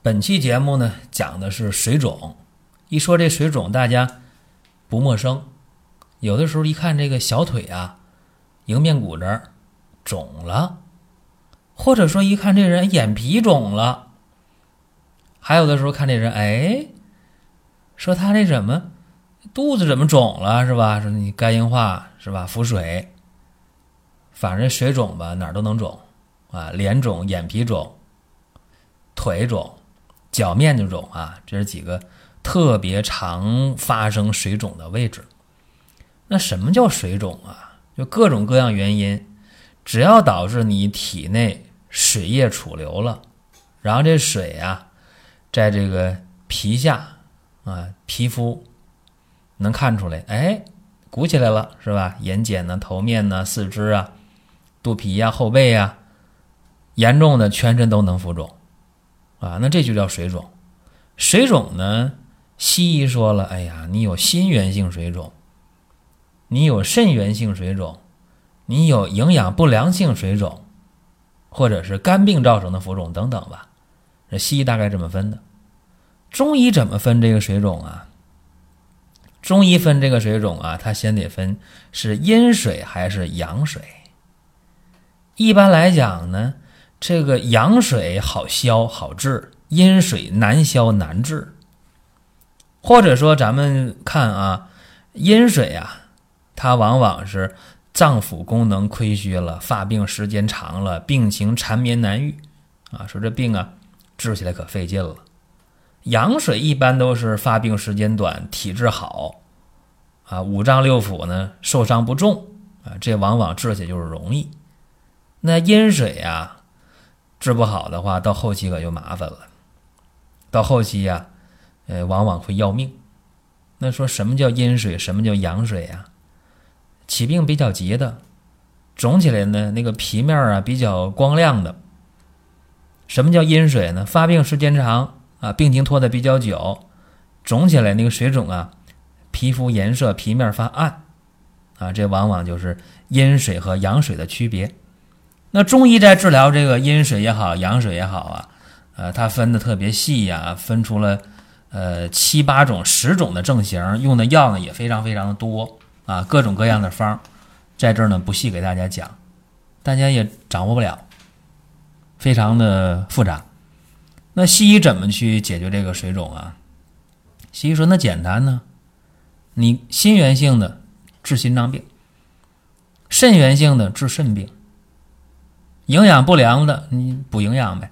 本期节目呢，讲的是水肿。一说这水肿，大家不陌生。有的时候一看这个小腿啊，迎面骨这儿肿了，或者说一看这人眼皮肿了，还有的时候看这人，哎，说他这怎么肚子怎么肿了，是吧？说你肝硬化是吧？腹水，反正水肿吧，哪儿都能肿啊，脸肿、眼皮肿、腿肿。脚面就肿啊，这是几个特别常发生水肿的位置。那什么叫水肿啊？就各种各样原因，只要导致你体内水液储留了，然后这水啊，在这个皮下啊，皮肤能看出来，哎，鼓起来了，是吧？眼睑呢、头面呢、四肢啊、肚皮呀、后背呀，严重的全身都能浮肿。啊，那这就叫水肿。水肿呢，西医说了，哎呀，你有心源性水肿，你有肾源性水肿，你有营养不良性水肿，或者是肝病造成的浮肿等等吧。这西医大概这么分的。中医怎么分这个水肿啊？中医分这个水肿啊，它先得分是阴水还是阳水。一般来讲呢。这个阳水好消好治，阴水难消难治。或者说，咱们看啊，阴水啊，它往往是脏腑功能亏虚了，发病时间长了，病情缠绵难愈啊。说这病啊，治起来可费劲了。阳水一般都是发病时间短，体质好啊，五脏六腑呢受伤不重啊，这往往治起来就是容易。那阴水啊。治不好的话，到后期可就麻烦了。到后期呀，呃，往往会要命。那说什么叫阴水，什么叫阳水呀？起病比较急的，肿起来呢，那个皮面啊比较光亮的。什么叫阴水呢？发病时间长啊，病情拖得比较久，肿起来那个水肿啊，皮肤颜色皮面发暗啊，这往往就是阴水和阳水的区别。那中医在治疗这个阴水也好，阳水也好啊，呃，它分的特别细呀，分出了呃七八种、十种的症型，用的药呢也非常非常的多啊，各种各样的方，在这儿呢不细给大家讲，大家也掌握不了，非常的复杂。那西医怎么去解决这个水肿啊？西医说那简单呢，你心源性的治心脏病，肾源性的治肾病。营养不良的，你补营养呗。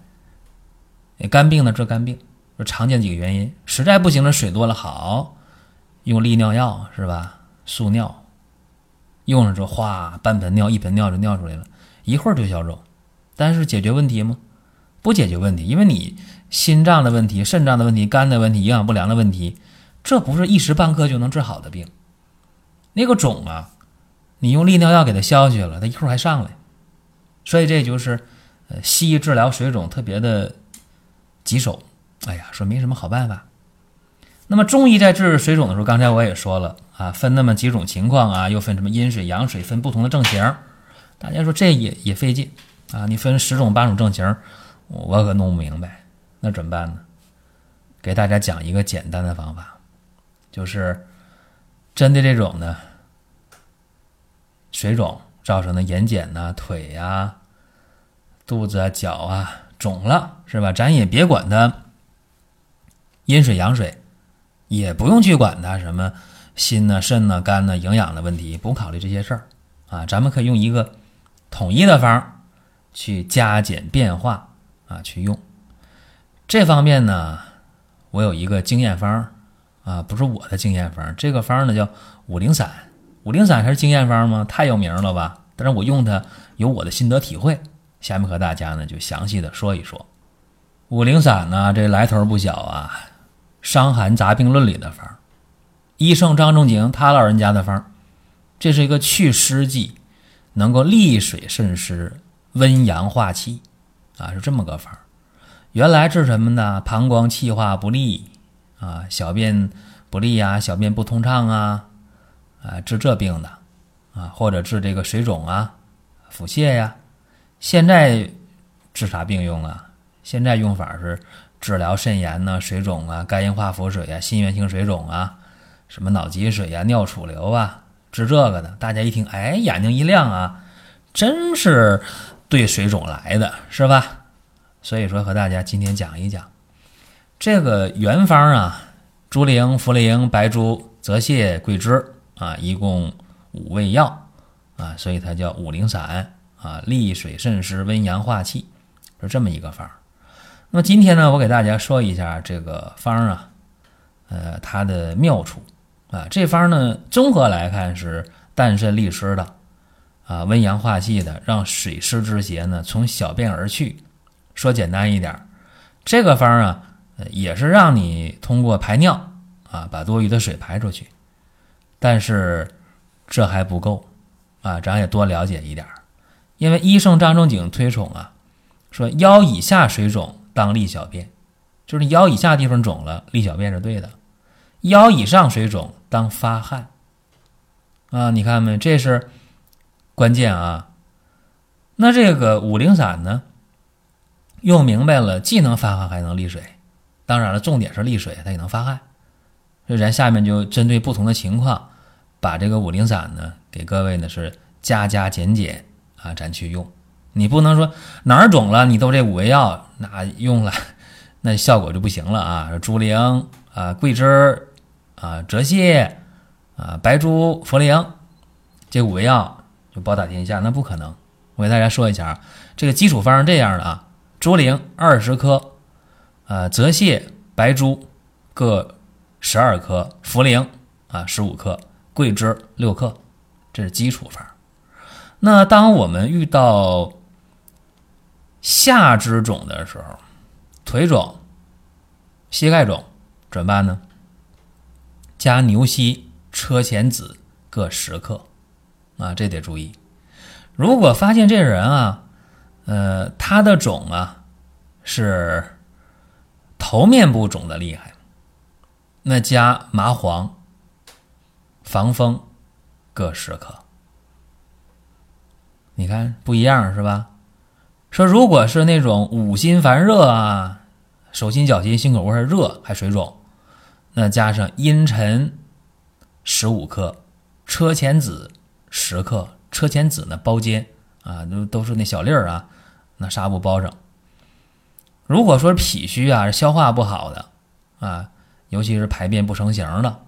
肝病的治肝病，说常见几个原因。实在不行了，水多了好，用利尿药是吧？速尿，用了之后哗，半盆尿一盆尿就尿出来了，一会儿就消肿。但是解决问题吗？不解决问题，因为你心脏的问题、肾脏的问题、肝的问题、营养不良的问题，这不是一时半刻就能治好的病。那个肿啊，你用利尿药给它消下去了，它一会儿还上来。所以这就是，呃，西医治疗水肿特别的棘手。哎呀，说没什么好办法。那么中医在治水肿的时候，刚才我也说了啊，分那么几种情况啊，又分什么阴水、阳水，分不同的症型。大家说这也也费劲啊，你分十种八种症型，我可弄不明白。那怎么办呢？给大家讲一个简单的方法，就是针对这种呢水肿。造成的眼睑呐、腿呀、肚子啊、脚啊肿了，是吧？咱也别管它阴水阳水，也不用去管它什么心呐、肾呐、肝呐、营养的问题，不考虑这些事儿啊。咱们可以用一个统一的方去加减变化啊，去用。这方面呢，我有一个经验方啊，不是我的经验方，这个方呢叫五苓散。五苓散还是经验方吗？太有名了吧！但是我用它有我的心得体会，下面和大家呢就详细的说一说。五苓散呢，这来头不小啊，《伤寒杂病论》里的方，医圣张仲景他老人家的方，这是一个祛湿剂，能够利水渗湿、温阳化气啊，是这么个方。原来治什么呢？膀胱气化不利啊，小便不利呀，小便不通畅啊，啊，治这病的啊，或者治这个水肿啊、腹泻呀。现在治啥病用啊？现在用法是治疗肾炎呢、水肿啊、肝硬化腹水啊、心源性水肿啊、什么脑积水呀、尿储留啊，治这个的。大家一听，哎，眼睛一亮啊，真是对水肿来的，是吧？所以说和大家今天讲一讲这个原方啊，猪苓、茯苓、白术、泽泻、桂枝啊，一共五味药啊，所以它叫五苓散啊，利水渗湿、温阳化气，是这么一个方。那么今天呢，我给大家说一下这个方啊，呃，它的妙处啊。这方呢，综合来看是淡渗利湿的，啊，温阳化气的，让水湿之邪呢从小便而去。说简单一点，这个方啊，也是让你通过排尿啊，把多余的水排出去。但是这还不够啊，咱也多了解一点，因为医圣张仲景推崇啊，说腰以下水肿。当利小便，就是腰以下地方肿了，利小便是对的。腰以上水肿当发汗啊，你看没？这是关键啊。那这个五苓散呢，用明白了，既能发汗还能利水。当然了，重点是利水，它也能发汗。所以咱下面就针对不同的情况，把这个五苓散呢，给各位呢是加加减减啊，咱去用。你不能说哪儿肿了，你都这五味药那用了，那效果就不行了啊！猪苓啊、桂枝啊、泽泻啊、白术、茯苓这五味药就包打天下，那不可能。我给大家说一下啊，这个基础方是这样的啊：猪苓二十克，啊，泽泻、白术各十二克，茯苓啊十五克，桂枝六克，这是基础方。那当我们遇到下肢肿的时候，腿肿、膝盖肿怎么办呢？加牛膝、车前子各十克，啊，这得注意。如果发现这人啊，呃，他的肿啊是头面部肿的厉害，那加麻黄、防风各十克。你看不一样是吧？说，如果是那种五心烦热啊，手心脚心心口窝热还水肿，那加上茵陈十五克，车前子十克，车前子呢包煎啊，都都是那小粒儿啊，那纱布包上。如果说脾虚啊，消化不好的啊，尤其是排便不成形的，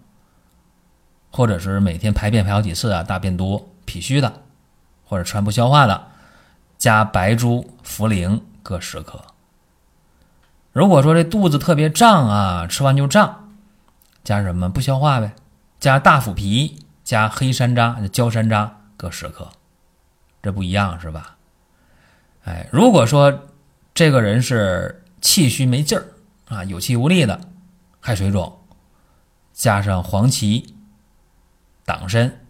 或者是每天排便排好几次啊，大便多，脾虚的，或者穿不消化的。加白术、茯苓各十克。如果说这肚子特别胀啊，吃完就胀，加什么不消化呗？加大腐皮，加黑山楂、焦山楂各十克，这不一样是吧？哎，如果说这个人是气虚没劲儿啊，有气无力的，害水肿，加上黄芪、党参，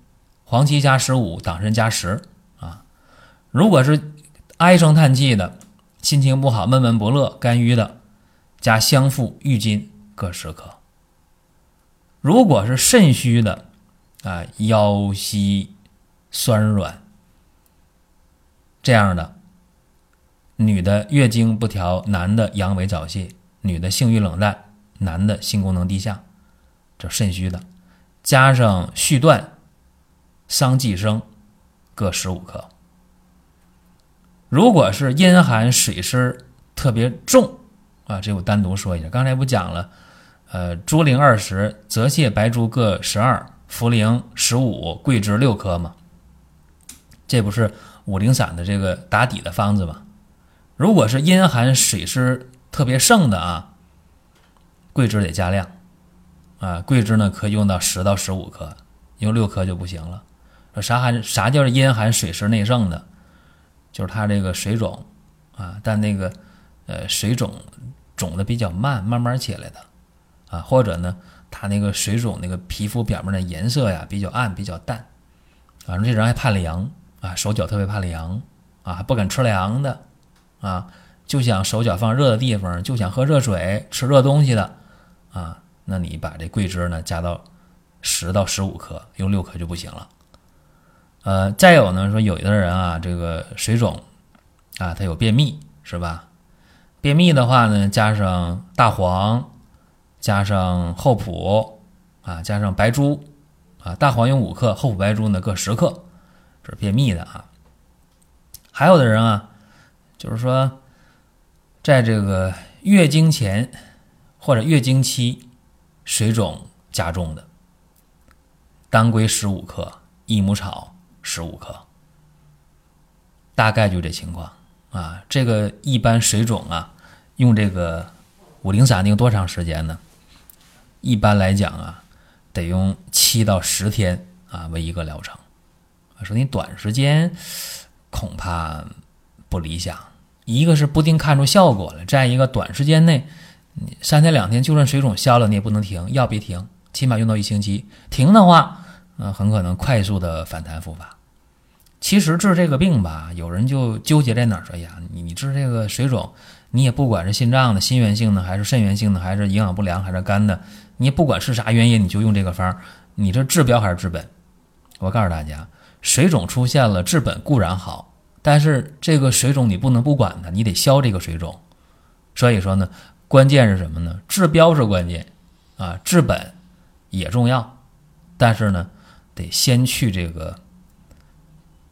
黄芪加十五，党参加十啊。如果是唉声叹气的，心情不好，闷闷不乐，肝郁的，加香附、郁金各十克。如果是肾虚的，啊，腰膝酸软这样的，女的月经不调，男的阳痿早泄，女的性欲冷淡，男的性功能低下，这肾虚的，加上续断、桑寄生各十五克。如果是阴寒水湿特别重啊，这我单独说一下。刚才不讲了，呃，猪苓二十，泽泻、白术各十二，茯苓十五，桂枝六克吗？这不是五苓散的这个打底的方子吗？如果是阴寒水湿特别盛的啊，桂枝得加量啊，桂枝呢可以用到十到十五克，用六克就不行了。说啥寒啥叫阴寒水湿内盛的？就是他这个水肿，啊，但那个，呃，水肿肿的比较慢，慢慢起来的，啊，或者呢，他那个水肿那个皮肤表面的颜色呀比较暗，比较淡，反正这人还怕凉啊，手脚特别怕凉啊，还不敢吃凉的啊，就想手脚放热的地方，就想喝热水、吃热东西的啊，那你把这桂枝呢加到十到十五克，用六克就不行了。呃，再有呢，说有的人啊，这个水肿啊，他有便秘，是吧？便秘的话呢，加上大黄，加上厚朴啊，加上白术啊，大黄用五克，厚朴白术呢各十克，这是便秘的啊。还有的人啊，就是说，在这个月经前或者月经期水肿加重的，当归十五克，益母草十五克，大概就这情况。啊，这个一般水肿啊，用这个五苓散定多长时间呢？一般来讲啊，得用七到十天啊为一个疗程。说你短时间恐怕不理想，一个是不定看出效果了，再一个短时间内，三天两天就算水肿消了，你也不能停，药别停，起码用到一星期。停的话，呃，很可能快速的反弹复发。其实治这个病吧，有人就纠结在哪儿说呀，你你治这个水肿，你也不管是心脏的心源性的，还是肾源性的，还是营养不良，还是肝的，你也不管是啥原因，你就用这个方，你这治标还是治本？我告诉大家，水肿出现了，治本固然好，但是这个水肿你不能不管它，你得消这个水肿。所以说呢，关键是什么呢？治标是关键啊，治本也重要，但是呢，得先去这个。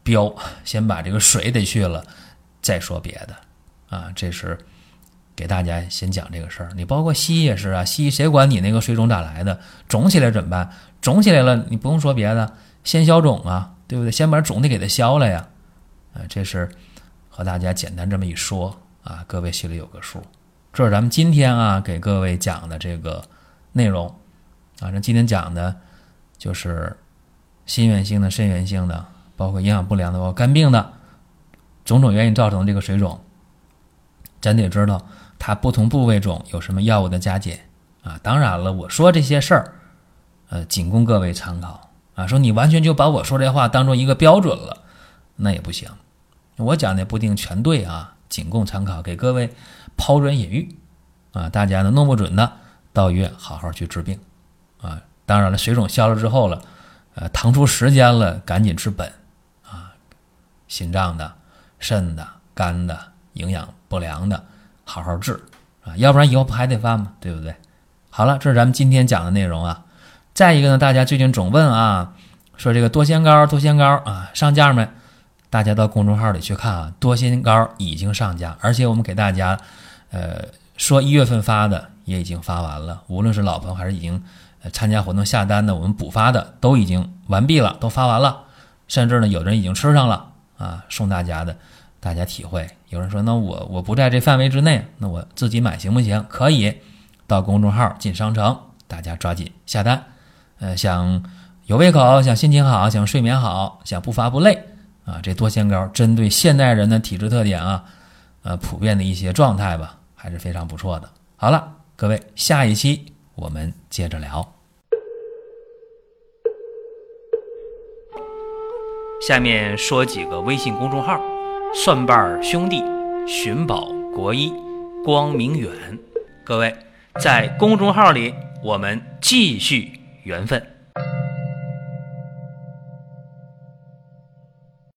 标先把这个水得去了，再说别的，啊，这是给大家先讲这个事儿。你包括西医也是啊，西医谁管你那个水肿咋来的？肿起来怎么办？肿起来了，你不用说别的，先消肿啊，对不对？先把肿的给它消了呀，啊，这是和大家简单这么一说啊，各位心里有个数。这是咱们今天啊给各位讲的这个内容啊，那今天讲的就是心源性的、肾源性的。包括营养不良的，包括肝病的，种种原因造成的这个水肿，咱得知道它不同部位肿有什么药物的加减啊。当然了，我说这些事儿，呃，仅供各位参考啊。说你完全就把我说这话当做一个标准了，那也不行。我讲的不一定全对啊，仅供参考，给各位抛砖引玉啊。大家呢弄不准的，到医院好好去治病啊。当然了，水肿消了之后了，呃，腾出时间了，赶紧治本。啊心脏的、肾的、肝的、营养不良的，好好治啊，要不然以后不还得犯吗？对不对？好了，这是咱们今天讲的内容啊。再一个呢，大家最近总问啊，说这个多仙膏、多仙膏啊上架没？大家到公众号里去看啊，多仙膏已经上架，而且我们给大家，呃，说一月份发的也已经发完了，无论是老朋友还是已经参加活动下单的，我们补发的都已经完毕了，都发完了，甚至呢，有的人已经吃上了。啊，送大家的，大家体会。有人说，那我我不在这范围之内，那我自己买行不行？可以，到公众号进商城，大家抓紧下单。呃，想有胃口，想心情好，想睡眠好，想不乏不累啊，这多仙膏针对现代人的体质特点啊，呃，普遍的一些状态吧，还是非常不错的。好了，各位，下一期我们接着聊。下面说几个微信公众号：蒜瓣兄弟、寻宝国医、光明远。各位在公众号里，我们继续缘分。